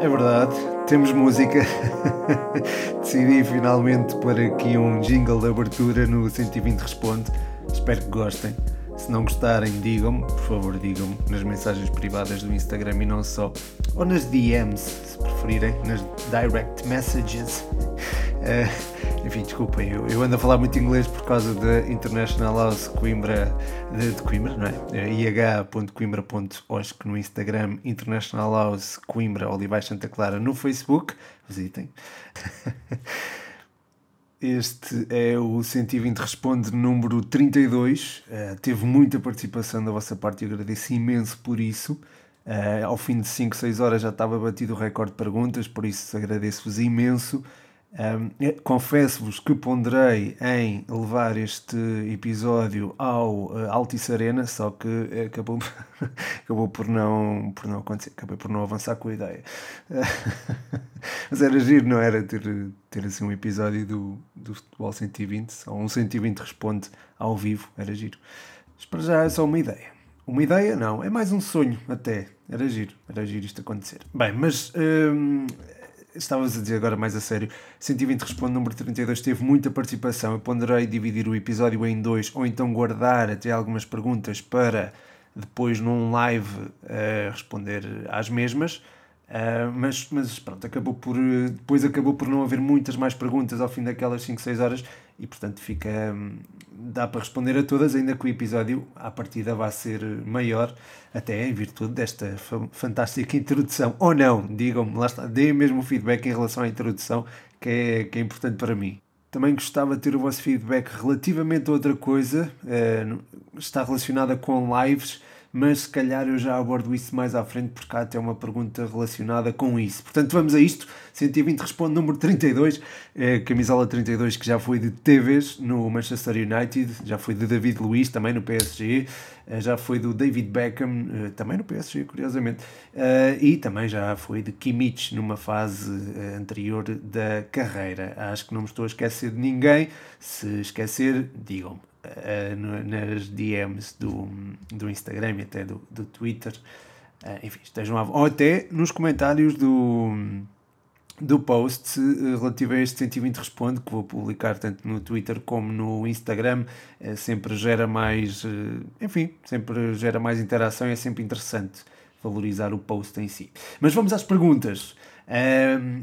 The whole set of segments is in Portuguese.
É verdade, temos música. Decidi finalmente pôr aqui um jingle de abertura no 120 Responde. Espero que gostem. Se não gostarem, digam-me, por favor, digam-me nas mensagens privadas do Instagram e não só, ou nas DMs, se preferirem, nas direct messages. Uh, enfim, desculpem, eu, eu, ando a falar muito inglês por causa da International House Coimbra, de, de Coimbra, não é? é ih.coimbra.osc no Instagram, International House Coimbra, Olivais Santa Clara no Facebook, visitem. Este é o 120 Responde número 32. Uh, teve muita participação da vossa parte e agradeço imenso por isso. Uh, ao fim de 5, 6 horas já estava batido o recorde de perguntas, por isso agradeço-vos imenso. Um, Confesso-vos que ponderei em levar este episódio ao uh, Altice Arena, só que acabou, acabou por, não, por não acontecer, acabei por não avançar com a ideia. Mas era giro, não era? Ter, ter assim um episódio do, do Futebol 120, ou um 120 responde ao vivo, era giro. Mas para já é só uma ideia. Uma ideia, não, é mais um sonho até. Era giro, era giro isto acontecer. Bem, mas. Hum, estavas a dizer agora mais a sério, 120 Responde número 32 teve muita participação. Eu ponderei dividir o episódio em dois ou então guardar até algumas perguntas para depois num live uh, responder às mesmas. Uh, mas, mas pronto, acabou por, depois acabou por não haver muitas mais perguntas ao fim daquelas 5, 6 horas e portanto fica hum, dá para responder a todas, ainda que o episódio à partida vá ser maior, até em virtude desta fantástica introdução. Ou não, digam-me, lá está, deem mesmo feedback em relação à introdução, que é, que é importante para mim. Também gostava de ter o vosso feedback relativamente a outra coisa, uh, está relacionada com lives mas se calhar eu já abordo isso mais à frente, porque há até uma pergunta relacionada com isso. Portanto, vamos a isto. 120 responde número 32, é, camisola 32, que já foi de TVs no Manchester United, já foi de David Luiz também no PSG, é, já foi do David Beckham é, também no PSG, curiosamente, e também já foi de Kimmich numa fase anterior da carreira. Acho que não me estou a esquecer de ninguém. Se esquecer, digam-me uh, nas DMs do, do Instagram e até do, do Twitter. Uh, enfim, estejam lá. Ou até nos comentários do, do post uh, relativo a este 120 Responde, que vou publicar tanto no Twitter como no Instagram. Uh, sempre gera mais. enfim, sempre gera mais interação e é sempre interessante valorizar o post em si. Mas vamos às perguntas.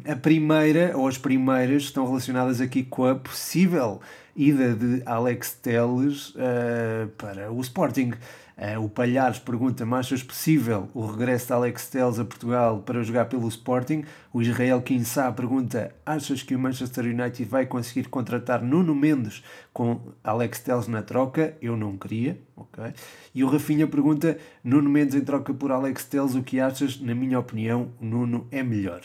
A primeira, ou as primeiras, estão relacionadas aqui com a possível ida de Alex Teles uh, para o Sporting. Uh, o Palhares pergunta-me: achas possível o regresso de Alex Teles a Portugal para jogar pelo Sporting? O Israel Kinsá pergunta: achas que o Manchester United vai conseguir contratar Nuno Mendes com Alex Teles na troca? Eu não queria. Okay. E o Rafinha pergunta: Nuno Mendes em troca por Alex Teles, o que achas? Na minha opinião, Nuno é melhor.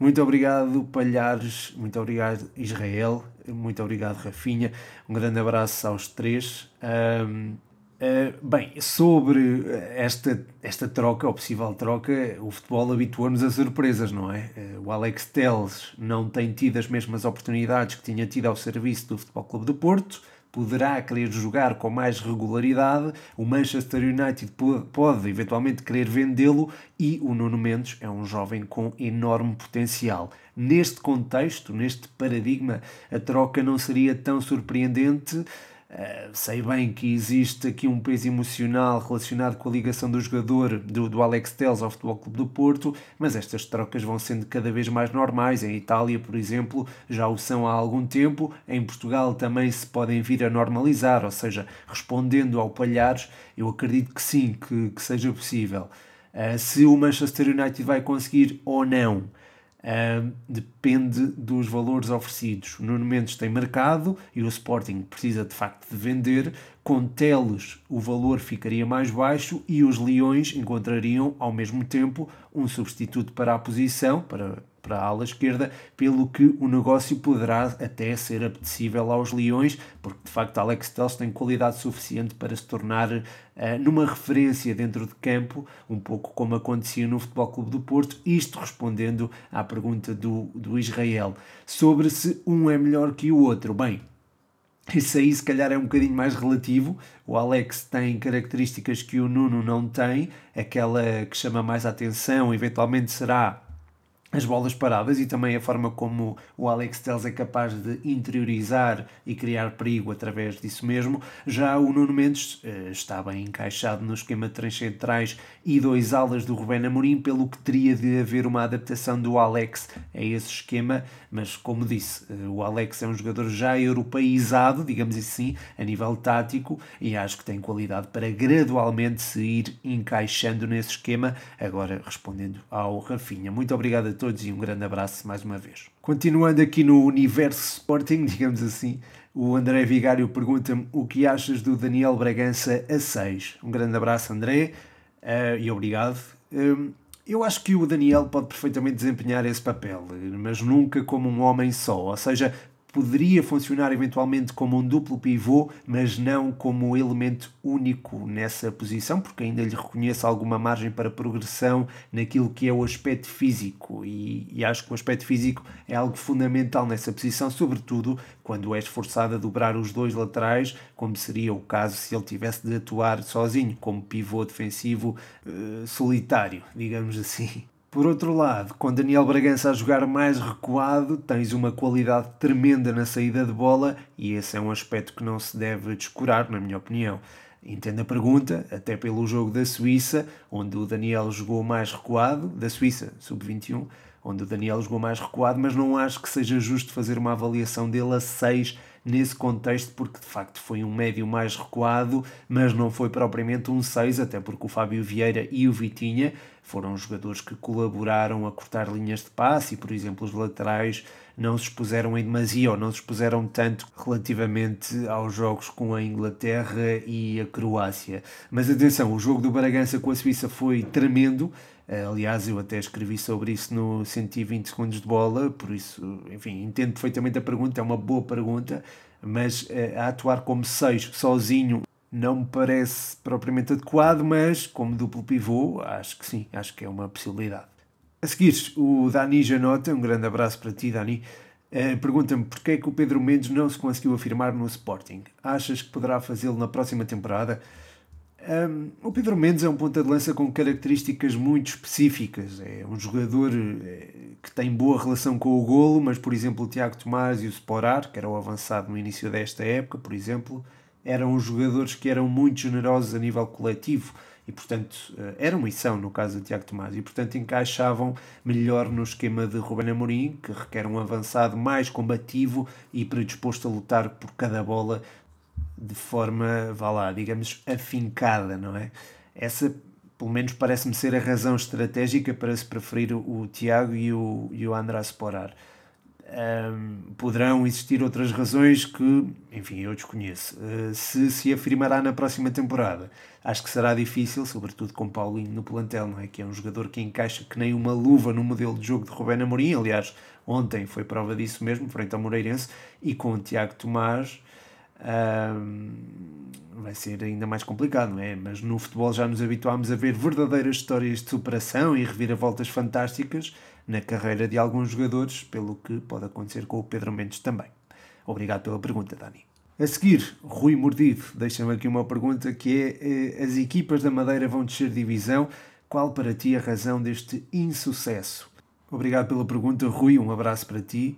Muito obrigado, Palhares. Muito obrigado, Israel. Muito obrigado, Rafinha. Um grande abraço aos três. Um, uh, ah, bem, sobre esta, esta troca, ou possível troca, o futebol habituou-nos a surpresas, não é? Uh, o Alex Telles não tem tido as mesmas oportunidades que tinha tido ao serviço do Futebol Clube do Porto poderá querer jogar com mais regularidade, o Manchester United pode, eventualmente querer vendê-lo e o Nuno Mendes é um jovem com enorme potencial. Neste contexto, neste paradigma, a troca não seria tão surpreendente Uh, sei bem que existe aqui um peso emocional relacionado com a ligação do jogador do, do Alex Telles ao Futebol Clube do Porto, mas estas trocas vão sendo cada vez mais normais. Em Itália, por exemplo, já o são há algum tempo. Em Portugal também se podem vir a normalizar, ou seja, respondendo ao Palhares, eu acredito que sim, que, que seja possível. Uh, se o Manchester United vai conseguir ou não Depende dos valores oferecidos. O Nuno Mendes tem mercado e o Sporting precisa de facto de vender. Com Teles o valor ficaria mais baixo e os Leões encontrariam ao mesmo tempo um substituto para a posição, para, para a ala esquerda, pelo que o negócio poderá até ser apetecível aos Leões, porque de facto Alex Telles tem qualidade suficiente para se tornar uh, numa referência dentro de campo, um pouco como acontecia no Futebol Clube do Porto, isto respondendo à pergunta do, do Israel sobre se um é melhor que o outro. Bem, isso aí se calhar é um bocadinho mais relativo. O Alex tem características que o Nuno não tem. Aquela que chama mais atenção, eventualmente, será as bolas paradas e também a forma como o Alex Telles é capaz de interiorizar e criar perigo através disso mesmo. Já o Nuno Mendes eh, está bem encaixado no esquema de três centrais e dois alas do Rubén Amorim, pelo que teria de haver uma adaptação do Alex a esse esquema, mas como disse, eh, o Alex é um jogador já europeizado, digamos assim, a nível tático e acho que tem qualidade para gradualmente se ir encaixando nesse esquema. Agora respondendo ao Rafinha. Muito obrigado a todos e um grande abraço mais uma vez. Continuando aqui no universo Sporting, digamos assim, o André Vigário pergunta-me o que achas do Daniel Bragança a 6. Um grande abraço, André, uh, e obrigado. Um, eu acho que o Daniel pode perfeitamente desempenhar esse papel, mas nunca como um homem só, ou seja, poderia funcionar eventualmente como um duplo pivô, mas não como elemento único nessa posição, porque ainda lhe reconheço alguma margem para progressão naquilo que é o aspecto físico, e, e acho que o aspecto físico é algo fundamental nessa posição, sobretudo quando és forçado a dobrar os dois laterais, como seria o caso se ele tivesse de atuar sozinho, como pivô defensivo uh, solitário, digamos assim. Por outro lado, com Daniel Bragança a jogar mais recuado, tens uma qualidade tremenda na saída de bola e esse é um aspecto que não se deve descurar, na minha opinião. Entendo a pergunta, até pelo jogo da Suíça, onde o Daniel jogou mais recuado, da Suíça, sub-21, onde o Daniel jogou mais recuado, mas não acho que seja justo fazer uma avaliação dele a 6 nesse contexto, porque de facto foi um médio mais recuado, mas não foi propriamente um 6, até porque o Fábio Vieira e o Vitinha foram jogadores que colaboraram a cortar linhas de passe e, por exemplo, os laterais não se expuseram em demasia ou não se expuseram tanto relativamente aos jogos com a Inglaterra e a Croácia. Mas atenção, o jogo do Bragança com a Suíça foi tremendo. Aliás, eu até escrevi sobre isso no 120 segundos de bola, por isso, enfim, entendo perfeitamente a pergunta, é uma boa pergunta, mas eh, a atuar como seis sozinho não me parece propriamente adequado, mas como duplo pivô, acho que sim, acho que é uma possibilidade. A seguir, o Dani Janota, um grande abraço para ti, Dani, eh, pergunta-me porquê é que o Pedro Mendes não se conseguiu afirmar no Sporting. Achas que poderá fazê-lo na próxima temporada? Um, o Pedro Mendes é um ponta de lança com características muito específicas. É um jogador eh, que tem boa relação com o golo, mas, por exemplo, o Tiago Tomás e o Sporar, que era o avançado no início desta época, por exemplo, eram jogadores que eram muito generosos a nível coletivo e, portanto, eh, eram e são, no caso do Tiago Tomás, e, portanto, encaixavam melhor no esquema de Ruben Amorim, que requer um avançado mais combativo e predisposto a lutar por cada bola de forma, vá lá, digamos, afincada, não é? Essa, pelo menos, parece-me ser a razão estratégica para se preferir o Tiago e o, e o András Porar. Um, poderão existir outras razões que, enfim, eu desconheço. Uh, se se afirmará na próxima temporada, acho que será difícil, sobretudo com Paulinho no plantel, não é? Que é um jogador que encaixa que nem uma luva no modelo de jogo de Rubén Amorim. Aliás, ontem foi prova disso mesmo, frente ao Moreirense, e com o Tiago Tomás. Um, vai ser ainda mais complicado, não é? Mas no futebol já nos habituámos a ver verdadeiras histórias de superação e reviravoltas fantásticas na carreira de alguns jogadores, pelo que pode acontecer com o Pedro Mendes também. Obrigado pela pergunta, Dani. A seguir, Rui Mordido deixa-me aqui uma pergunta que é: eh, as equipas da Madeira vão descer divisão? Qual para ti a razão deste insucesso? Obrigado pela pergunta, Rui. Um abraço para ti.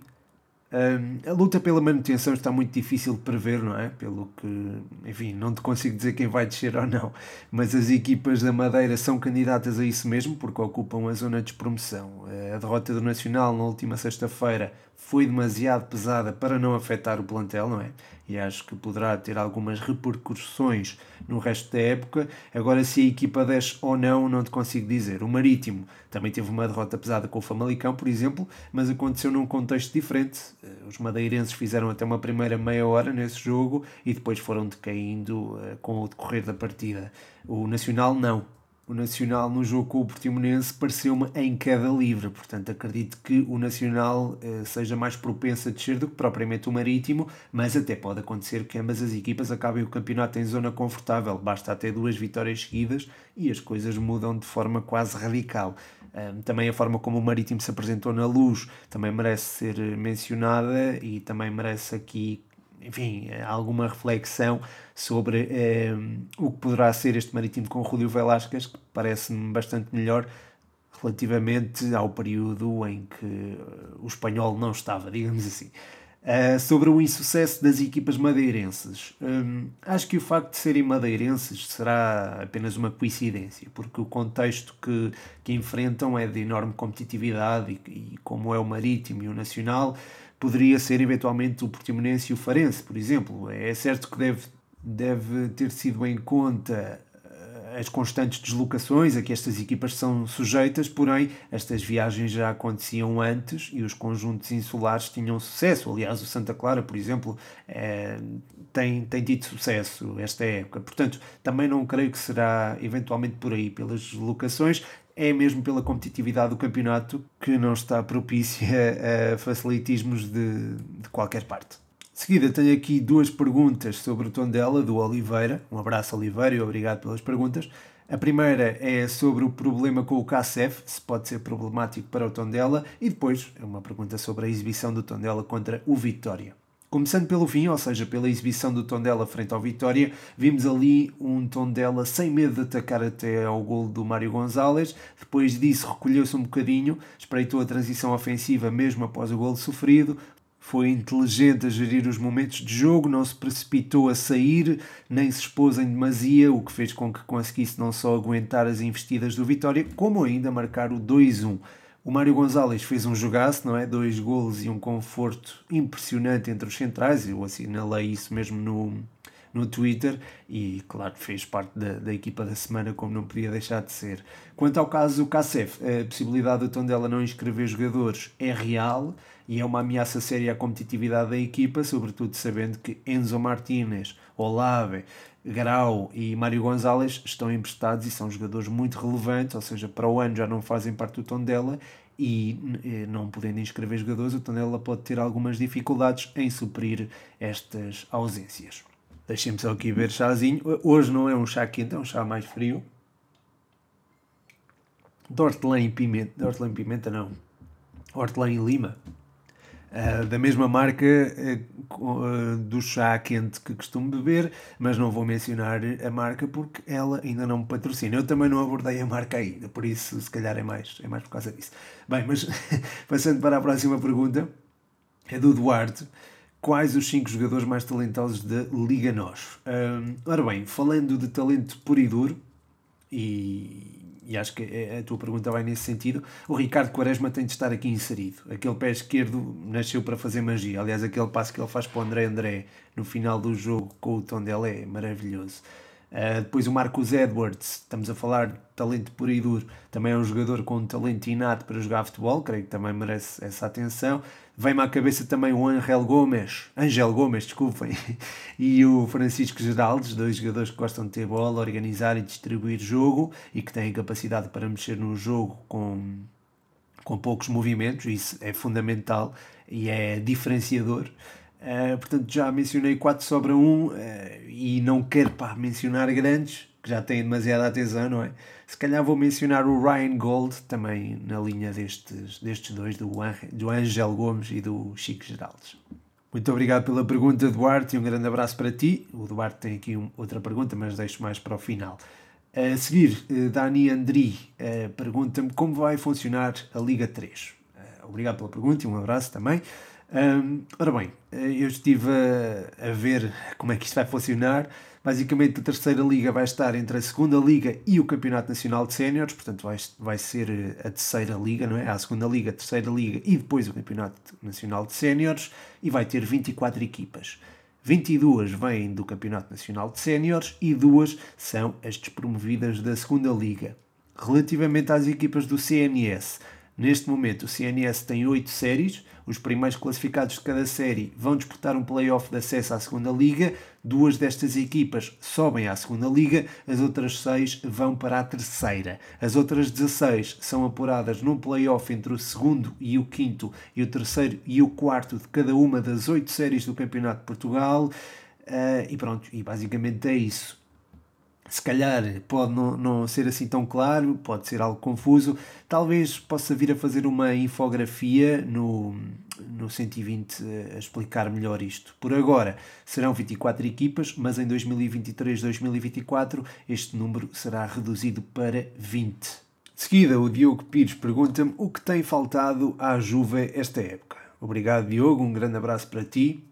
A luta pela manutenção está muito difícil de prever, não é? Pelo que, enfim, não te consigo dizer quem vai descer ou não, mas as equipas da Madeira são candidatas a isso mesmo, porque ocupam a zona de promoção. A derrota do Nacional na última sexta-feira foi demasiado pesada para não afetar o plantel, não é? E acho que poderá ter algumas repercussões no resto da época. Agora, se a equipa desce ou não, não te consigo dizer. O Marítimo também teve uma derrota pesada com o Famalicão, por exemplo, mas aconteceu num contexto diferente. Eh, os madeirenses fizeram até uma primeira meia hora nesse jogo e depois foram decaindo uh, com o decorrer da partida. O Nacional não o Nacional no jogo com o Portimonense pareceu-me em queda livre, portanto acredito que o Nacional eh, seja mais propenso a descer do que propriamente o Marítimo, mas até pode acontecer que ambas as equipas acabem o campeonato em zona confortável, basta até duas vitórias seguidas e as coisas mudam de forma quase radical. Um, também a forma como o Marítimo se apresentou na luz também merece ser mencionada e também merece aqui enfim, alguma reflexão sobre eh, o que poderá ser este Marítimo com o Rúlio Velasquez, que parece-me bastante melhor relativamente ao período em que o espanhol não estava, digamos assim. Uh, sobre o insucesso das equipas madeirenses, um, acho que o facto de serem madeirenses será apenas uma coincidência, porque o contexto que, que enfrentam é de enorme competitividade e, e como é o Marítimo e o Nacional, poderia ser eventualmente o Portimonense e o Farense, por exemplo. É certo que deve, deve ter sido em conta eh, as constantes deslocações a que estas equipas são sujeitas, porém, estas viagens já aconteciam antes e os conjuntos insulares tinham sucesso. Aliás, o Santa Clara, por exemplo, é, tem, tem tido sucesso esta época. Portanto, também não creio que será eventualmente por aí, pelas deslocações é mesmo pela competitividade do campeonato que não está propícia a facilitismos de, de qualquer parte. De seguida, tenho aqui duas perguntas sobre o Tondela, do Oliveira. Um abraço, Oliveira, e obrigado pelas perguntas. A primeira é sobre o problema com o KCF, se pode ser problemático para o Tondela, e depois é uma pergunta sobre a exibição do Tondela contra o Vitória. Começando pelo fim, ou seja, pela exibição do Tondela frente ao Vitória, vimos ali um Tondela sem medo de atacar até ao gol do Mário Gonzalez. Depois disso, recolheu-se um bocadinho, espreitou a transição ofensiva mesmo após o gol sofrido. Foi inteligente a gerir os momentos de jogo, não se precipitou a sair, nem se expôs em demasia, o que fez com que conseguisse não só aguentar as investidas do Vitória, como ainda marcar o 2-1. O Mário Gonzalez fez um jogaço, não é? Dois golos e um conforto impressionante entre os centrais. Eu assinalei isso mesmo no, no Twitter e, claro, fez parte da, da equipa da semana, como não podia deixar de ser. Quanto ao caso do Cacef, a possibilidade do Tondela não inscrever jogadores é real e é uma ameaça séria à competitividade da equipa, sobretudo sabendo que Enzo Martinez, Olave, Grau e Mário Gonzalez estão emprestados e são jogadores muito relevantes, ou seja, para o ano já não fazem parte do Tondela e eh, não podendo inscrever jogadores, o Tondela pode ter algumas dificuldades em suprir estas ausências. Deixem-me só aqui ver chazinho. Hoje não é um chá quente, é um chá mais frio. De hortelã e pimenta. De hortelã e pimenta não. Hortelã e lima. Uh, da mesma marca uh, do chá quente que costumo beber, mas não vou mencionar a marca porque ela ainda não me patrocina. Eu também não abordei a marca ainda, por isso se calhar é mais, é mais por causa disso. Bem, mas passando para a próxima pergunta, é do Duarte. Quais os 5 jogadores mais talentosos da Liga NOS? ora bem, falando de talento puro e duro, e e acho que a tua pergunta vai nesse sentido, o Ricardo Quaresma tem de estar aqui inserido. Aquele pé esquerdo nasceu para fazer magia. Aliás, aquele passo que ele faz para o André André no final do jogo com o tom dele é maravilhoso. Uh, depois o Marcus Edwards, estamos a falar de talento puro e duro, também é um jogador com um talento inato para jogar futebol, creio que também merece essa atenção. Vem-me à cabeça também o Angel Gomes, Angel Gomes, desculpem, e o Francisco Geraldes, dois jogadores que gostam de ter bola, organizar e distribuir jogo e que têm capacidade para mexer no jogo com, com poucos movimentos, isso é fundamental e é diferenciador. Uh, portanto, já mencionei 4 sobra 1 uh, e não quero pá, mencionar grandes, que já têm demasiada atenção, não é? Se calhar vou mencionar o Ryan Gold, também na linha destes, destes dois, do, do Angel Gomes e do Chico Geraldes. Muito obrigado pela pergunta, Duarte, e um grande abraço para ti. O Duarte tem aqui um, outra pergunta, mas deixo mais para o final. A seguir, eh, Dani Andri pergunta-me como vai funcionar a Liga 3. obrigado pela pergunta e um abraço também. Um, ora bem, eu estive a, a, ver como é que isto vai funcionar. Basicamente, a terceira liga vai estar entre a segunda liga e o Campeonato Nacional de Séniores, portanto, vai, vai ser a terceira liga, não é? A segunda liga, a terceira liga e depois o Campeonato Nacional de Séniores, e vai ter 24 equipas. 22 vêm do Campeonato Nacional de Séniores e duas são as despromovidas da segunda liga. Relativamente às equipas do CNS, Neste momento, o CNS tem 8 séries. Os primeiros classificados de cada série vão disputar um play-off de acesso à segunda liga. Duas destas equipas sobem à segunda liga, as outras 6 vão para a terceira. As outras 16 são apuradas num play-off entre o segundo e o quinto e o terceiro e o quarto de cada uma das 8 séries do Campeonato de Portugal. Uh, e pronto, e basicamente é isso se calhar pode não, não ser assim tão claro, pode ser algo confuso. Talvez possa vir a fazer uma infografia no, no 120 a explicar melhor isto. Por agora serão 24 equipas, mas em 2023-2024 este número será reduzido para 20. De seguida, o Diogo Pires pergunta-me o que tem faltado à Juve esta época. Obrigado, Diogo, um grande abraço para ti.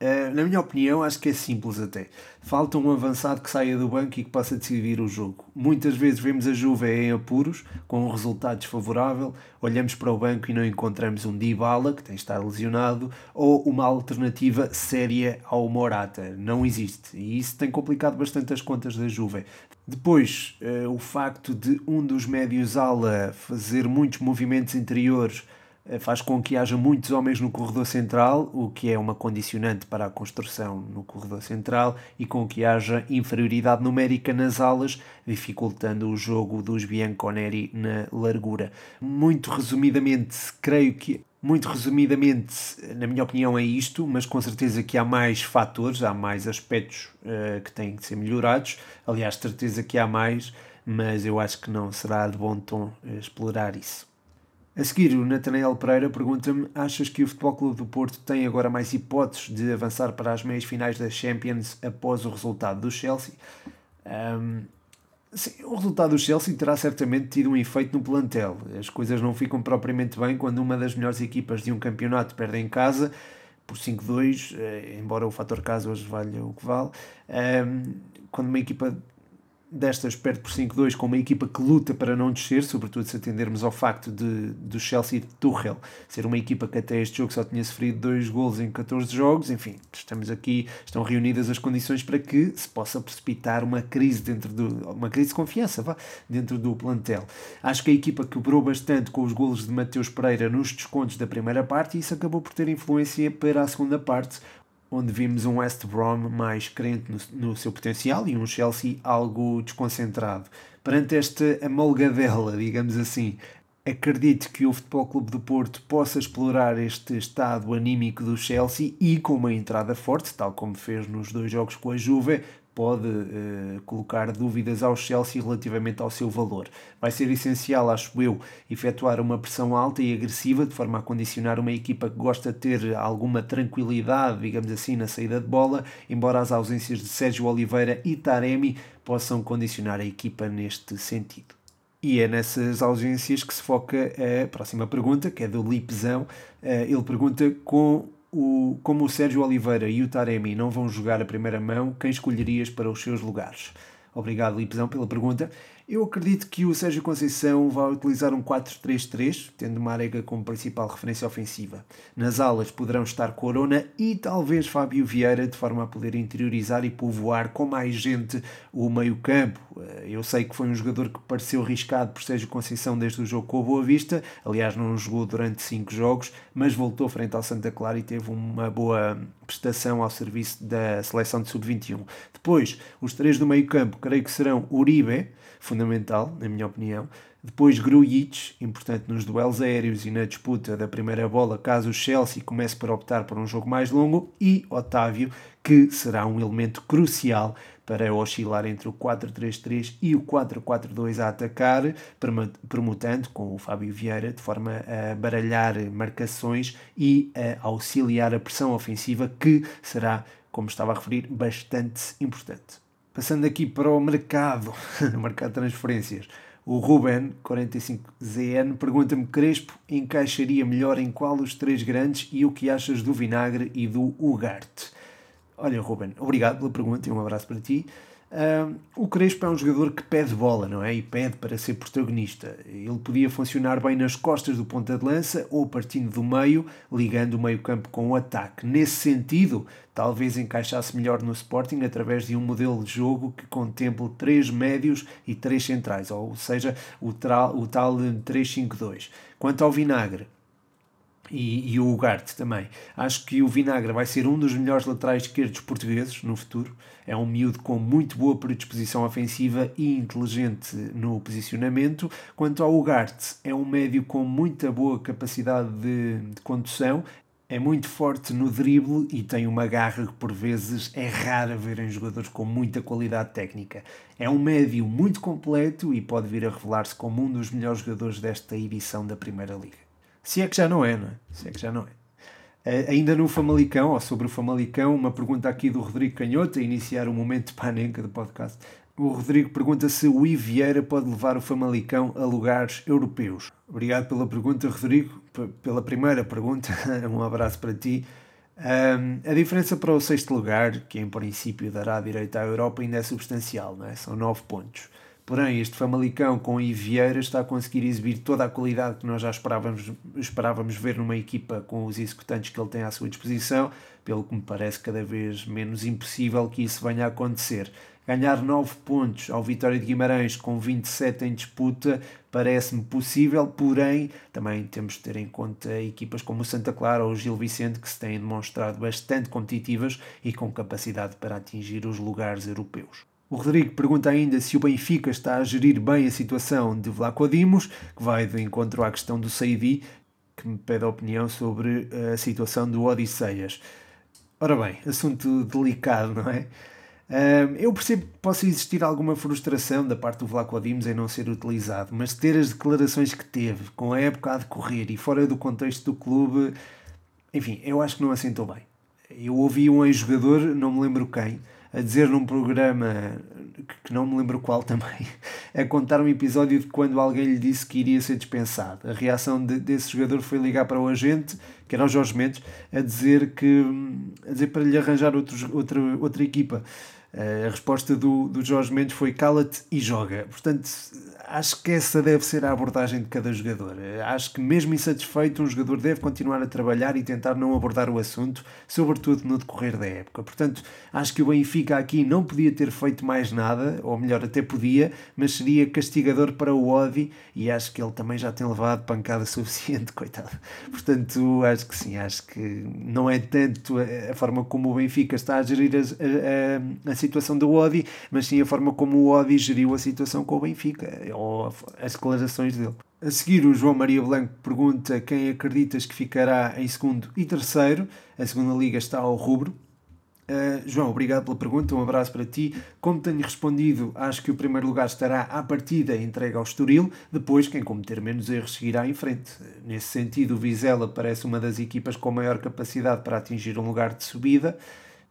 Uh, na minha opinião, acho que é simples até. Falta um avançado que saia do banco e que possa decidir o jogo. Muitas vezes vemos a Juve em apuros, com um resultado desfavorável, olhamos para o banco e não encontramos um Dybala, que tem estar lesionado, ou uma alternativa séria ao Morata. Não existe. E isso tem complicado bastante as contas da Juve. Depois, uh, o facto de um dos médios ala fazer muitos movimentos interiores eh, faz com que haja muitos homens no corredor central, o que é uma condicionante para a construção no corredor central, e com que haja inferioridade numérica nas alas, dificultando o jogo dos Bianconeri na largura. Muito resumidamente, creio que muito resumidamente, na minha opinião, é isto, mas com certeza que há mais fatores, há mais aspectos uh, que têm que ser melhorados. Aliás, certeza que há mais, mas eu acho que não será de bom tom uh, explorar isso. A seguir, o Natanael Pereira pergunta-me: achas que o Futebol Clube do Porto tem agora mais hipóteses de avançar para as meias finais da Champions após o resultado do Chelsea? Um, sim, o resultado do Chelsea terá certamente tido um efeito no plantel. As coisas não ficam propriamente bem quando uma das melhores equipas de um campeonato perde em casa por 5-2, eh, embora o fator casa hoje valha o que vale. Um, quando uma equipa destas perde por 5-2 com uma equipa que luta para não descer, sobretudo se atendermos ao facto de do Chelsea de Tuchel ser uma equipa que até este jogo só tinha sofrido 2 golos em 14 jogos, enfim, estamos aqui, estão reunidas as condições para que se possa precipitar uma crise dentro do, uma crise de confiança, vá, dentro do plantel. Acho que a equipa quebrou bastante com os golos de Mateus Pereira nos descontos da primeira parte e isso acabou por ter influência para a segunda parte, onde vimos um West Brom mais crente no, no, seu potencial e um Chelsea algo desconcentrado. Perante esta amolgadela, digamos assim, acredito que o Futebol Clube do Porto possa explorar este estado anímico do Chelsea e com uma entrada forte, tal como fez nos dois jogos com a Juve, pode uh, colocar dúvidas ao Chelsea relativamente ao seu valor. Vai ser essencial, acho eu, efetuar uma pressão alta e agressiva, de forma a condicionar uma equipa que gosta de ter alguma tranquilidade, digamos assim, na saída de bola, embora as ausências de Sérgio Oliveira e Taremi possam condicionar a equipa neste sentido. E é nessas ausências que se foca a próxima pergunta, que é do Lipzão. Eh, ele pergunta com o, como o Sérgio Oliveira e o Taremi não vão jogar a primeira mão, quem escolherias para os seus lugares? Obrigado, Lipzão, pela pergunta. Eu acredito que o Sérgio Conceição vai utilizar um 4-3-3, tendo Marega como principal referência ofensiva. Nas alas poderão estar Corona e talvez Fábio Vieira, de forma a poder interiorizar e povoar com mais gente o meio-campo. Eh, eu sei que foi um jogador que pareceu arriscado por Sérgio Conceição desde o jogo com a Boa Vista, aliás, não jogou durante 5 jogos, mas voltou frente ao Santa Clara e teve uma boa prestação ao serviço da seleção de sub-21. Depois, os três do meio-campo, creio que serão Uribe fundamental, na minha opinião. Depois Grujic, importante nos duelos aéreos e na disputa da primeira bola, caso o Chelsea comece por optar por um jogo mais longo. E Otávio, que será um elemento crucial para oscilar entre o 4-3-3 e o 4-4-2 a atacar, permutando com o Fábio Vieira de forma a baralhar marcações e a auxiliar a pressão ofensiva, que será, como estava a referir, bastante importante. Passando aqui para o mercado, mercado de transferências. O Ruben, 45ZN, pergunta-me: Crespo encaixaria melhor em qual dos três grandes e o que achas do Vinagre e do Ugarte? Olha, Ruben, obrigado pela pergunta e um abraço para ti. Uh, o Crespo é um jogador que pede bola, não é? E pede para ser protagonista. Ele podia funcionar bem nas costas do ponta de lança ou partindo do meio, ligando o meio-campo com o ataque. Nesse sentido, talvez encaixasse melhor no Sporting através de um modelo de jogo que contemple três médios e três centrais, ou seja, o, o tal 3-5-2. Quanto ao Vinagre, e, e, o Ugarte também. Acho que o Vinagre vai ser um dos melhores laterais esquerdos portugueses no futuro. É um miúdo com muito boa predisposição ofensiva e inteligente no posicionamento. Quanto ao Ugarte, é um médio com muita boa capacidade de, de condução. É muito forte no drible e tem uma garra que por vezes é rara ver em jogadores com muita qualidade técnica. É um médio muito completo e pode vir a revelar-se como um dos melhores jogadores desta edição da Primeira Liga. Se é que já não é, não é? Se é que já não é. Uh, ainda no Famalicão, ou sobre o Famalicão, uma pergunta aqui do Rodrigo Canhoto, a iniciar o momento panenca do podcast. O Rodrigo pergunta se o I Vieira pode levar o Famalicão a lugares europeus. Obrigado pela pergunta, Rodrigo. Pela primeira pergunta, um abraço para ti. Um, a diferença para o sexto lugar, que em princípio dará direito à Europa, ainda é substancial, não é? são nove pontos. Porém, este Famalicão com Ivieira está a conseguir exibir toda a qualidade que nós já esperávamos, esperávamos ver numa equipa com os executantes que ele tem à sua disposição, pelo que me parece cada vez menos impossível que isso venha a acontecer. Ganhar 9 pontos ao Vitória de Guimarães com 27 em disputa parece-me possível, porém também temos de ter em conta equipas como o Santa Clara ou o Gil Vicente que se têm demonstrado bastante competitivas e com capacidade para atingir os lugares europeus. O Rodrigo pergunta ainda se o Benfica está a gerir bem a situação de Vlaco Dimos, que vai de encontro à questão do Saidi, que me pede a opinião sobre a situação do Odisseias. Ora bem, assunto delicado, não é? eu percebo que possa existir alguma frustração da parte do Vlaco Dimos em não ser utilizado, mas ter as declarações que teve, com a época a decorrer e fora do contexto do clube, enfim, eu acho que não assentou bem. Eu ouvi um ex-jogador, não me lembro quem, a dizer num programa que não me lembro qual também, a contar um episódio de quando alguém lhe disse que iria ser dispensado. A reação de, desse jogador foi ligar para o agente, que era o Jorge Mendes, a dizer que a dizer para lhe arranjar outros, outra, outra equipa. A resposta do, do Jorge Mendes foi cala-te e joga. Portanto, acho que essa deve ser a abordagem de cada jogador. Acho que, mesmo insatisfeito, um jogador deve continuar a trabalhar e tentar não abordar o assunto, sobretudo no decorrer da época. Portanto, acho que o Benfica aqui não podia ter feito mais nada, ou melhor, até podia, mas seria castigador para o Odi e acho que ele também já tem levado pancada suficiente, coitado. Portanto, acho que sim, acho que não é tanto a forma como o Benfica está a gerir a, a, a situação do Odi, mas sim a forma como o Odi geriu a situação com o Benfica ou as declarações dele. A seguir, o João Maria Blanco pergunta quem acreditas que ficará em segundo e terceiro. A segunda liga está ao rubro. Uh, João, obrigado pela pergunta, um abraço para ti. Como tenho respondido, acho que o primeiro lugar estará à partida entregue ao Estoril, depois quem cometer menos erros seguirá em frente. Nesse sentido, o Vizela parece uma das equipas com maior capacidade para atingir um lugar de subida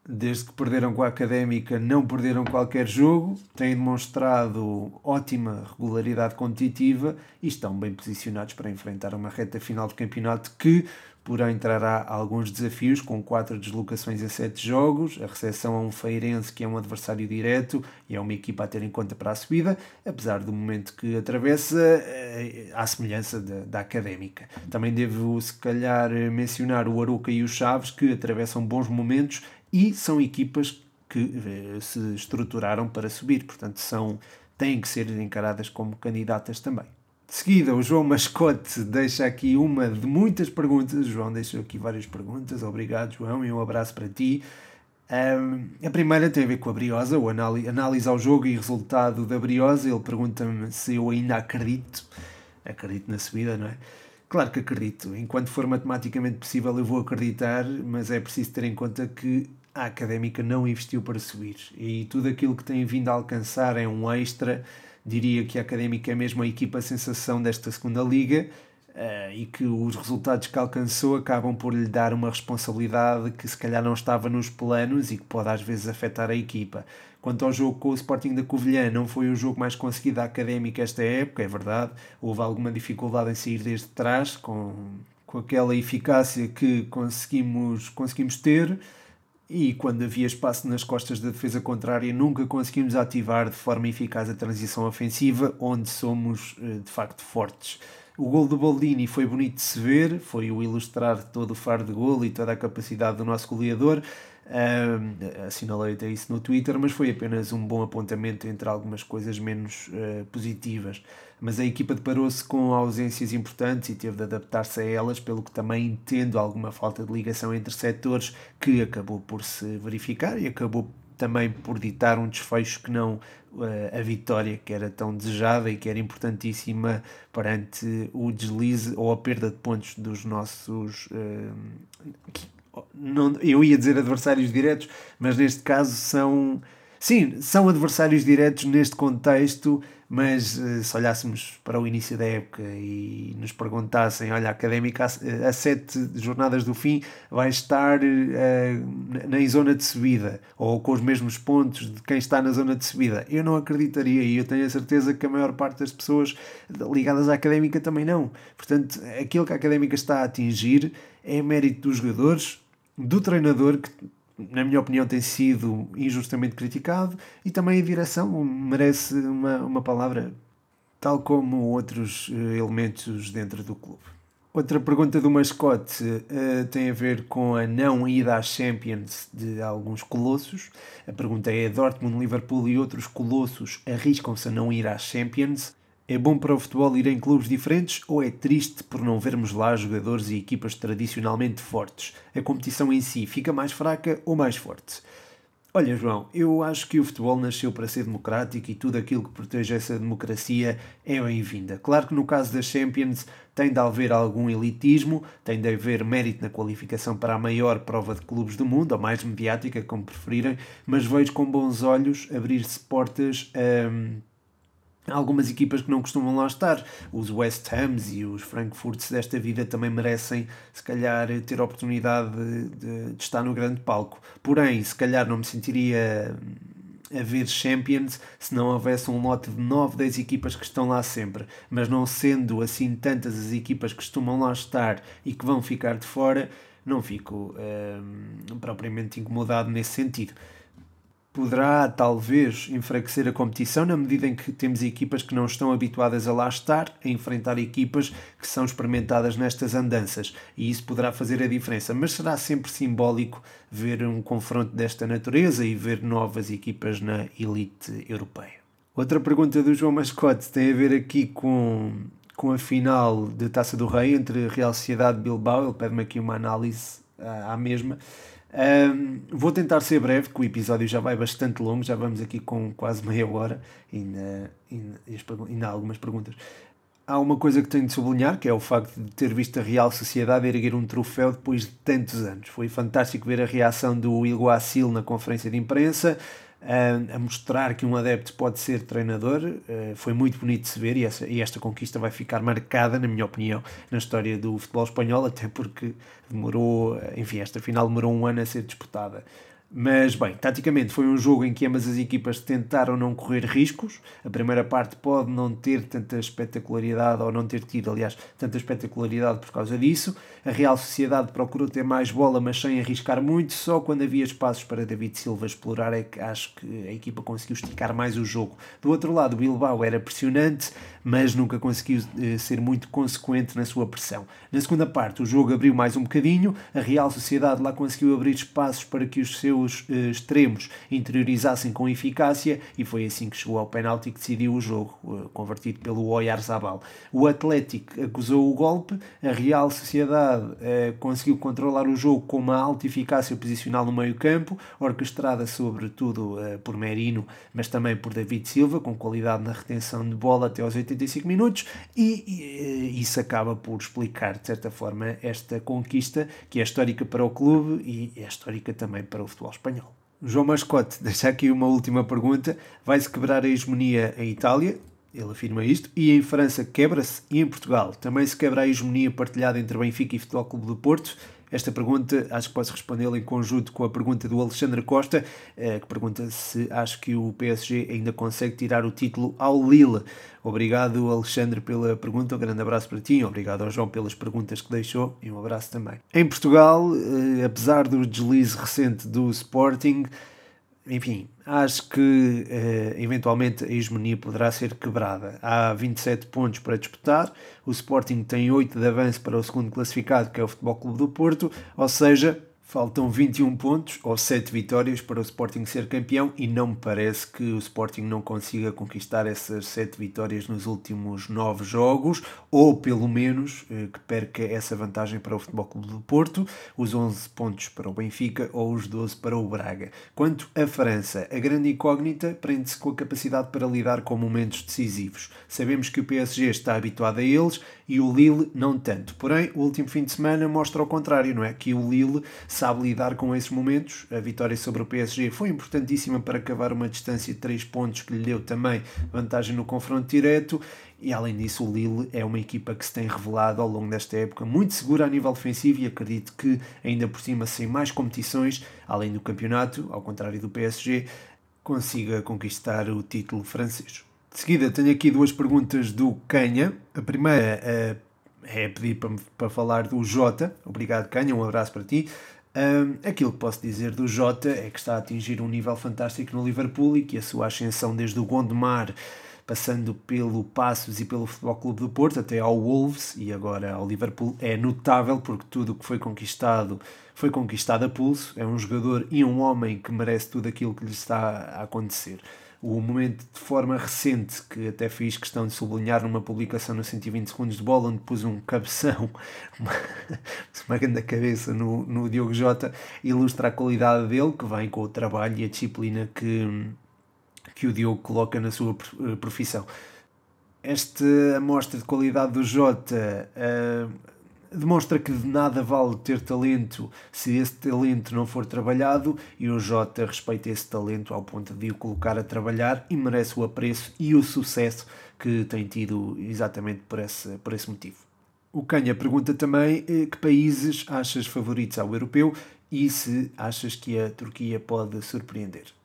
desde que perderam com a Académica, não perderam qualquer jogo, têm demonstrado ótima regularidade competitiva e estão bem posicionados para enfrentar uma reta final do campeonato que, porém, trará alguns desafios, com quatro deslocações em sete jogos, a recepção a um Feirense que é um adversário direto e é uma equipa a ter em conta para a subida, apesar do momento que atravessa, eh, à semelhança da, da Académica. Também devo, se calhar, mencionar o Aruca e o Chaves, que atravessam bons momentos e são equipas que eh, se estruturaram para subir, portanto são, têm que ser encaradas como candidatas também. De seguida, o João Mascote deixa aqui uma de muitas perguntas. O João deixou aqui várias perguntas. Obrigado, João, e um abraço para ti. Um, a primeira tem a ver com a Briosa, o análise, ao jogo e resultado da Briosa. Ele pergunta-me se eu ainda acredito. Acredito na subida, não é? Claro que acredito. Enquanto for matematicamente possível, eu vou acreditar, mas é preciso ter em conta que a académica não investiu para subir e tudo aquilo que tem vindo a alcançar é um extra. Diria que a académica é mesmo a equipa sensação desta segunda liga uh, e que os resultados que alcançou acabam por lhe dar uma responsabilidade que se calhar não estava nos planos e que pode às vezes afetar a equipa. Quanto ao jogo com o Sporting da Covilhã, não foi o jogo mais conseguido da académica esta época, é verdade. Houve alguma dificuldade em sair desde trás, com, com aquela eficácia que conseguimos, conseguimos ter e quando havia espaço nas costas da defesa contrária, nunca conseguimos ativar de forma eficaz a transição ofensiva, onde somos eh, de facto fortes. O gol do Boldini foi bonito de se ver, foi o ilustrar todo o faro de gol e toda a capacidade do nosso goleador. Uh, assinalei até isso no Twitter, mas foi apenas um bom apontamento entre algumas coisas menos uh, positivas. Mas a equipa deparou-se com ausências importantes e teve de adaptar-se a elas, pelo que também entendo alguma falta de ligação entre setores que acabou por se verificar e acabou também por ditar um desfecho que não uh, a vitória que era tão desejada e que era importantíssima perante o deslize ou a perda de pontos dos nossos não, eu ia dizer adversários diretos, mas neste caso são. Sim, são adversários diretos neste contexto, mas eh, se olhássemos para o início da época e nos perguntassem: olha, a académica a, sete jornadas do fim vai estar uh, na zona de subida ou com os mesmos pontos de quem está na zona de subida, eu não acreditaria e eu tenho a certeza que a maior parte das pessoas ligadas à académica também não. Portanto, aquilo que a académica está a atingir é mérito dos jogadores, do treinador, que na minha opinião tem sido injustamente criticado, e também a direção merece uma, uma palavra, tal como outros eh, elementos dentro do clube. Outra pergunta do mascote uh, tem a ver com a não ida às Champions de alguns colossos. A pergunta é: Dortmund, Liverpool e outros colossos arriscam-se a não ir às Champions? É bom para o futebol ir em clubes diferentes ou é triste por não vermos lá jogadores e equipas tradicionalmente fortes? A competição em si fica mais fraca ou mais forte? Olha, João, eu acho que o futebol nasceu para ser democrático e tudo aquilo que protege essa democracia é bem-vinda. Claro que no caso das Champions tem de haver algum elitismo, tem de haver mérito na qualificação para a maior prova de clubes do mundo, ou mais mediática, como preferirem, mas vejo com bons olhos abrir-se portas a. Um, algumas equipas que não costumam lá estar. Os West Hams e os Frankfurts desta vida também merecem, se calhar, ter a oportunidade de, de, estar no grande palco. Porém, se calhar não me sentiria a ver Champions se não houvesse um lote de 9, 10 equipas que estão lá sempre. Mas não sendo assim tantas as equipas que costumam lá estar e que vão ficar de fora, não fico hum, propriamente incomodado nesse sentido poderá talvez enfraquecer a competição na medida em que temos equipas que não estão habituadas a lá estar, a enfrentar equipas que são experimentadas nestas andanças e isso poderá fazer a diferença, mas será sempre simbólico ver um confronto desta natureza e ver novas equipas na elite europeia. Outra pergunta do João Mascote tem a ver aqui com, com a final de Taça do Rei entre Real Sociedade e Bilbao. Ele pede-me aqui uma análise à mesma. Um, vou tentar ser breve, que o episódio já vai bastante longo, já vamos aqui com quase meia hora e ainda, ainda há algumas perguntas. Há uma coisa que tenho de sublinhar, que é o facto de ter visto a Real Sociedade erguer um troféu depois de tantos anos. Foi fantástico ver a reação do Iguacil na conferência de imprensa, a, a mostrar que um adepto pode ser treinador. Uh, foi muito bonito de se ver e, essa, e esta conquista vai ficar marcada, na minha opinião, na história do futebol espanhol, até porque demorou, enfim, esta final demorou um ano a ser disputada. Mas, bem, taticamente foi um jogo em que ambas as equipas tentaram não correr riscos. A primeira parte pode não ter tanta espetacularidade, ou não ter tido, aliás, tanta espetacularidade por causa disso. A Real Sociedade procurou ter mais bola, mas sem arriscar muito. Só quando havia espaços para David Silva explorar é que acho que a equipa conseguiu esticar mais o jogo. Do outro lado, o Bilbao era pressionante, mas nunca conseguiu eh, ser muito consequente na sua pressão. Na segunda parte, o jogo abriu mais um bocadinho. A Real Sociedade lá conseguiu abrir espaços para que os seus uh, extremos interiorizassem com eficácia e foi assim que chegou ao penalti que decidiu o jogo, uh, convertido pelo Oyarzabal. O Atlético acusou o golpe, a Real Sociedade uh, conseguiu controlar o jogo com uma alta eficácia posicional no meio campo, orquestrada sobretudo por Merino, mas também por David Silva, com qualidade na retenção de bola até aos 85 minutos e, e isso acaba por explicar, de certa forma, esta conquista que é histórica para o clube e é histórica também para o futebol espanhol. João Mascote deixa aqui uma última pergunta. Vai-se quebrar a hegemonia em Itália? Ele afirma isto. E em França quebra-se e em Portugal também se quebra a hegemonia partilhada entre Benfica e Futebol Clube do Porto. Esta pergunta acho que posso respondê-la em conjunto com a pergunta do Alexandre Costa, eh, que pergunta se acho que o PSG ainda consegue tirar o título ao Lille. Obrigado, Alexandre, pela pergunta. Um grande abraço para ti. Obrigado ao João pelas perguntas que deixou e um abraço também. Em Portugal, eh, apesar do deslize recente do Sporting, enfim, acho que uh, eventualmente a hegemonia poderá ser quebrada. Há 27 pontos para disputar, o Sporting tem 8 de avanço para o segundo classificado, que é o Futebol Clube do Porto, ou seja, Faltam 21 pontos ou 7 vitórias para o Sporting ser campeão e não me parece que o Sporting não consiga conquistar essas 7 vitórias nos últimos 9 jogos ou pelo menos eh, que perca essa vantagem para o Futebol Clube do Porto, os 11 pontos para o Benfica ou os 12 para o Braga. Quanto à França, a grande incógnita prende-se com a capacidade para lidar com momentos decisivos. Sabemos que o PSG está habituado a eles e o Lille não tanto. Porém, o último fim de semana mostra o contrário, não é? Que o Lille sabe lidar com esses momentos. A vitória sobre o PSG foi importantíssima para cavar uma distância de 3 pontos que lhe deu também vantagem no confronto direto. E além disso, o Lille é uma equipa que se tem revelado ao longo desta época muito segura a nível defensivo e acredito que, ainda por cima, sem mais competições, além do campeonato, ao contrário do PSG, consiga conquistar o título francês. De seguida, tenho aqui duas perguntas do Canha. A primeira uh, é pedir para, para falar do Jota. Obrigado, Canha, um abraço para ti. Um, aquilo que posso dizer do Jota é que está a atingir um nível fantástico no Liverpool e que a sua ascensão desde o Gondomar, passando pelo Passos e pelo Futebol Clube do Porto até ao Wolves e agora ao Liverpool é notável porque tudo o que foi conquistado foi conquistado a pulso. É um jogador e um homem que merece tudo aquilo que lhe está a acontecer o momento de forma recente, que até fiz questão de sublinhar numa publicação no 120 segundos de bola, onde pus um cabeção, uma, uma grande cabeça no, no Diogo Jota, ilustra a qualidade dele, que vem com o trabalho e a disciplina que, que o Diogo coloca na sua profissão. Esta amostra de qualidade do Jota uh, demonstra que de nada vale ter talento se esse talento não for trabalhado e o Jota respeita esse talento ao ponto de o colocar a trabalhar e merece o apreço e o sucesso que tem tido exatamente por esse, por esse motivo. O Canha pergunta também eh, que países achas favoritos ao europeu e se achas que a Turquia pode surpreender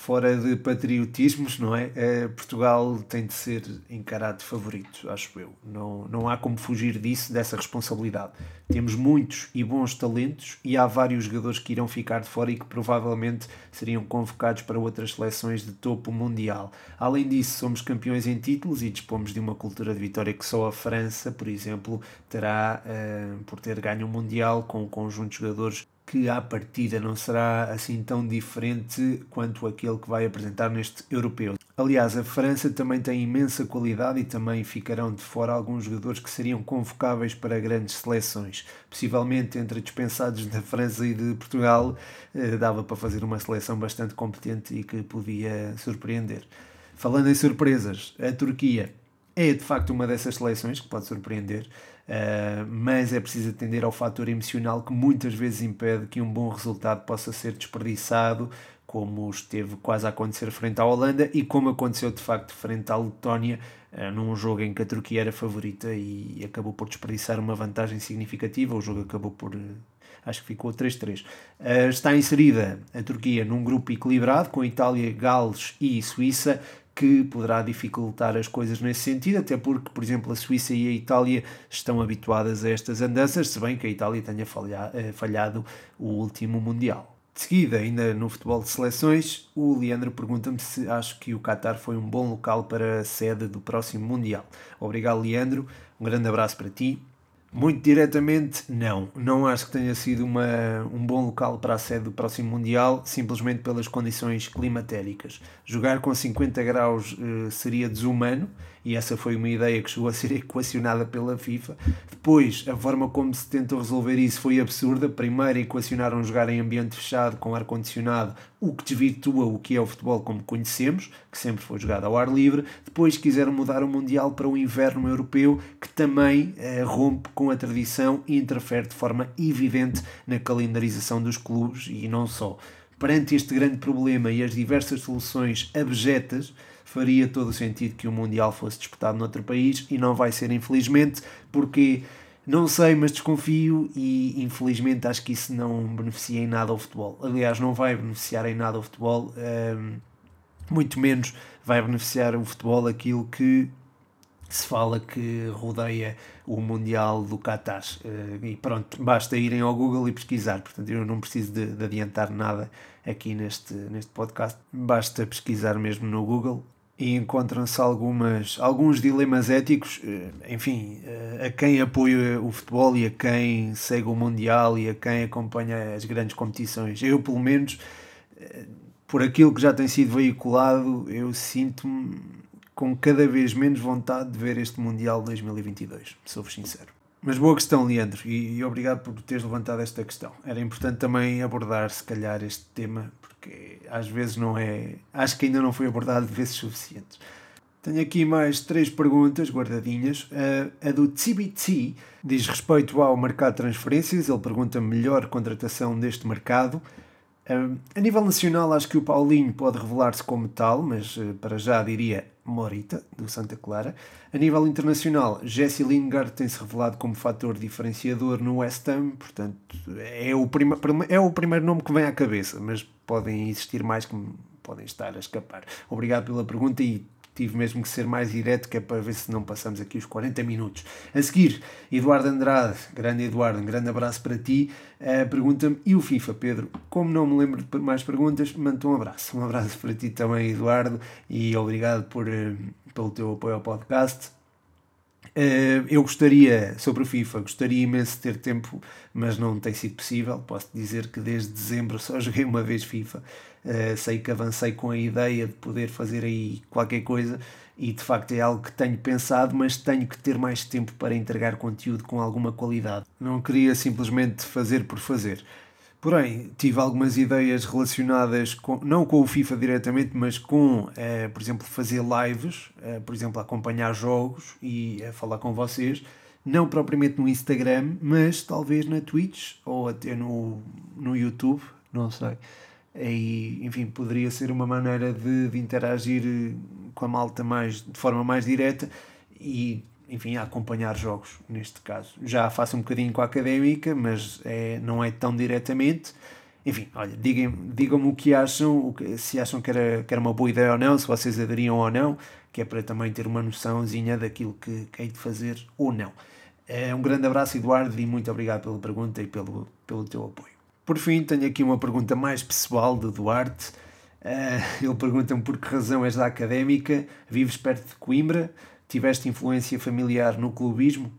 fora de patriotismos, não é? é? Portugal tem de ser encarado favorito, acho eu. Não, não há como fugir disso, dessa responsabilidade. Temos muitos e bons talentos e há vários jogadores que irão ficar de fora e que provavelmente seriam convocados para outras seleções de topo mundial. Além disso, somos campeões em títulos e dispomos de uma cultura de vitória que só a França, por exemplo, terá uh, por ter ganho um mundial com um conjunto de jogadores que à partida não será assim tão diferente quanto aquele que vai apresentar neste europeu. Aliás, a França também tem imensa qualidade e também ficarão de fora alguns jogadores que seriam convocáveis para grandes seleções. Possivelmente entre dispensados da França e de Portugal, eh, dava para fazer uma seleção bastante competente e que podia surpreender. Falando em surpresas, a Turquia é de facto uma dessas seleções que pode surpreender. Uh, mas é preciso atender ao fator emocional que muitas vezes impede que um bom resultado possa ser desperdiçado, como esteve quase a acontecer frente à Holanda e como aconteceu de facto frente à Letónia, uh, num jogo em que a Turquia era favorita e acabou por desperdiçar uma vantagem significativa. O jogo acabou por. Uh, acho que ficou 3-3. está inserida a Turquia num grupo equilibrado com Itália, Gales e Suíça que poderá dificultar as coisas nesse sentido, até porque, por exemplo, a Suíça e a Itália estão habituadas a estas andanças, se bem que a Itália tenha eh, falhado o último Mundial. De seguida, ainda no futebol de seleções, o Leandro pergunta-me se acho que o Qatar foi um bom local para a sede do próximo Mundial. Obrigado, Leandro. Um grande abraço para ti. Muito diretamente, não. Não acho que tenha sido uma, um bom local para a sede do próximo Mundial, simplesmente pelas condições climatéricas. Jogar com 50 graus uh, seria desumano e essa foi uma ideia que chegou a ser equacionada pela FIFA. Depois, a forma como se tentou resolver isso foi absurda. Primeiro, equacionaram jogar em ambiente fechado com ar-condicionado, o que desvirtua o que é o futebol como conhecemos, que sempre foi jogado ao ar livre. Depois, quiseram mudar o Mundial para o inverno europeu, que também eh, rompe com a tradição e interfere de forma evidente na calendarização dos clubes e não só. Perante este grande problema e as diversas soluções abjetas, faria todo o sentido que o Mundial fosse disputado noutro país e não vai ser, infelizmente, porque não sei, mas desconfio e infelizmente acho que isso não beneficia em nada ao futebol. Aliás, não vai beneficiar em nada ao futebol, hum, muito menos vai beneficiar o futebol aquilo que se fala que rodeia o Mundial do Qatar. Uh, e pronto, basta irem ao Google e pesquisar. Portanto, eu não preciso de, de, adiantar nada aqui neste, neste podcast. Basta pesquisar mesmo no Google e encontram-se algumas alguns dilemas éticos, uh, enfim, uh, a quem apoia o futebol e a quem segue o Mundial e a quem acompanha as grandes competições. Eu, pelo menos, por aquilo que já tem sido veiculado, eu sinto-me com cada vez menos vontade de ver este Mundial 2022, sou-vos sincero. Mas boa questão, Leandro, e, e, obrigado por teres levantado esta questão. Era importante também abordar, se calhar, este tema, porque às vezes não é. Acho que ainda não foi abordado de vezes suficientes. Tenho aqui mais três perguntas guardadinhas. A, a do TBT diz respeito ao mercado de transferências. Ele pergunta melhor contratação deste mercado a nível nacional, acho que o Paulinho pode revelar-se como tal, mas uh, para já diria Morita, do Santa Clara. A nível internacional, Jesse Lingard tem-se revelado como fator diferenciador no West Ham, portanto, é o, prima, é o primeiro nome que vem à cabeça, mas podem existir mais que podem estar a escapar. Obrigado pela pergunta e tive mesmo que ser mais direto, que é para ver se não passamos aqui os 40 minutos. A seguir, Eduardo Andrade, grande Eduardo, um grande abraço para ti. Uh, Pergunta-me, e o FIFA, Pedro? Como não me lembro de mais perguntas, mando um abraço. Um abraço para ti também, Eduardo, e obrigado por, uh, pelo teu apoio ao podcast. Uh, eu gostaria, sobre o FIFA, gostaria imenso de ter tempo, mas não tem sido possível. Posso dizer que desde dezembro só joguei uma vez FIFA. Uh, sei que avancei com a ideia de poder fazer aí qualquer coisa e de facto é algo que tenho pensado, mas tenho que ter mais tempo para entregar conteúdo com alguma qualidade. Não queria simplesmente fazer por fazer. Porém, tive algumas ideias relacionadas com, não com o FIFA diretamente, mas com, eh, por exemplo, fazer lives, eh, por exemplo, acompanhar jogos e eh, falar com vocês, não propriamente no Instagram, mas talvez na Twitch ou até no, no YouTube, não sei. E, enfim, poderia ser uma maneira de, de interagir eh, com a malta mais, de forma mais direta e enfim, acompanhar jogos, neste caso. Já faço um bocadinho com a académica, mas é, não é tão diretamente. Enfim, olha, digam-me digam o que acham, se acham que era, que era uma boa ideia ou não, se vocês aderiam ou não, que é para também ter uma noçãozinha daquilo que, que hei de fazer ou não. É, um grande abraço, Eduardo, e muito obrigado pela pergunta e pelo, pelo teu apoio. Por fim, tenho aqui uma pergunta mais pessoal de Duarte. Uh, ele pergunta-me por que razão és da académica, vives perto de Coimbra, Tiveste influência familiar no clubismo?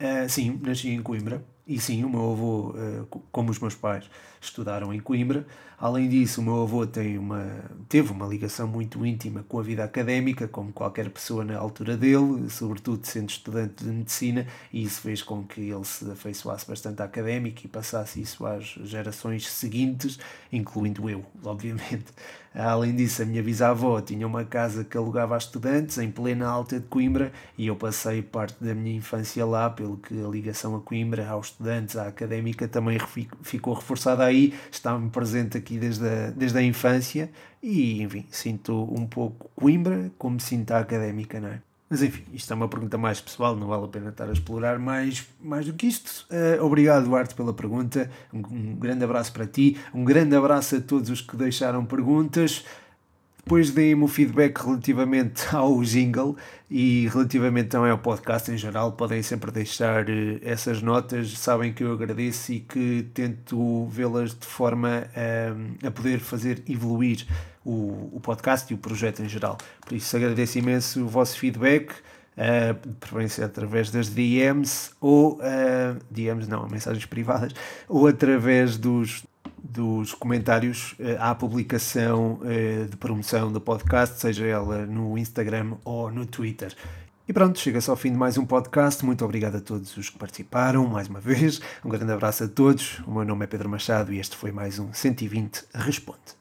Uh, sim, nasci em Coimbra. E sim, o meu avô, uh, como os meus pais, estudaram em Coimbra. Além disso, o meu avô tem uma, teve uma ligação muito íntima com a vida académica, como qualquer pessoa na altura dele, sobretudo sendo estudante de medicina, e isso fez com que ele se afeiçoasse bastante à académica e passasse isso às gerações seguintes, incluindo eu, obviamente. Além disso, a minha bisavó tinha uma casa que alugava a estudantes em plena alta de Coimbra e eu passei parte da minha infância lá, pelo que a ligação a Coimbra, aos estudantes, à académica, também ficou reforçada aí. Estava-me presente aqui desde a, desde a infância e, enfim, sinto um pouco Coimbra como sinto a académica, não é? Mas enfim, isto é uma pergunta mais pessoal, não vale a pena estar a explorar mais, mais do que isto. Uh, obrigado, Duarte, pela pergunta. Um, um, grande abraço para ti. Um grande abraço a todos os que deixaram perguntas. Depois deem-me o feedback relativamente ao jingle e relativamente também ao podcast em geral. Podem sempre deixar uh, essas notas. Sabem que eu agradeço e que tento vê-las de forma uh, a poder fazer evoluir o, o podcast e o projeto em geral. Por isso agradeço imenso o vosso feedback, uh, de preferência através das DMs ou uh, DMs não, mensagens privadas, ou através dos, dos comentários uh, à publicação uh, de promoção do podcast, seja ela no Instagram ou no Twitter. E pronto, chega-se ao fim de mais um podcast. Muito obrigado a todos os que participaram, mais uma vez. Um grande abraço a todos. O meu nome é Pedro Machado e este foi mais um 120 Responde.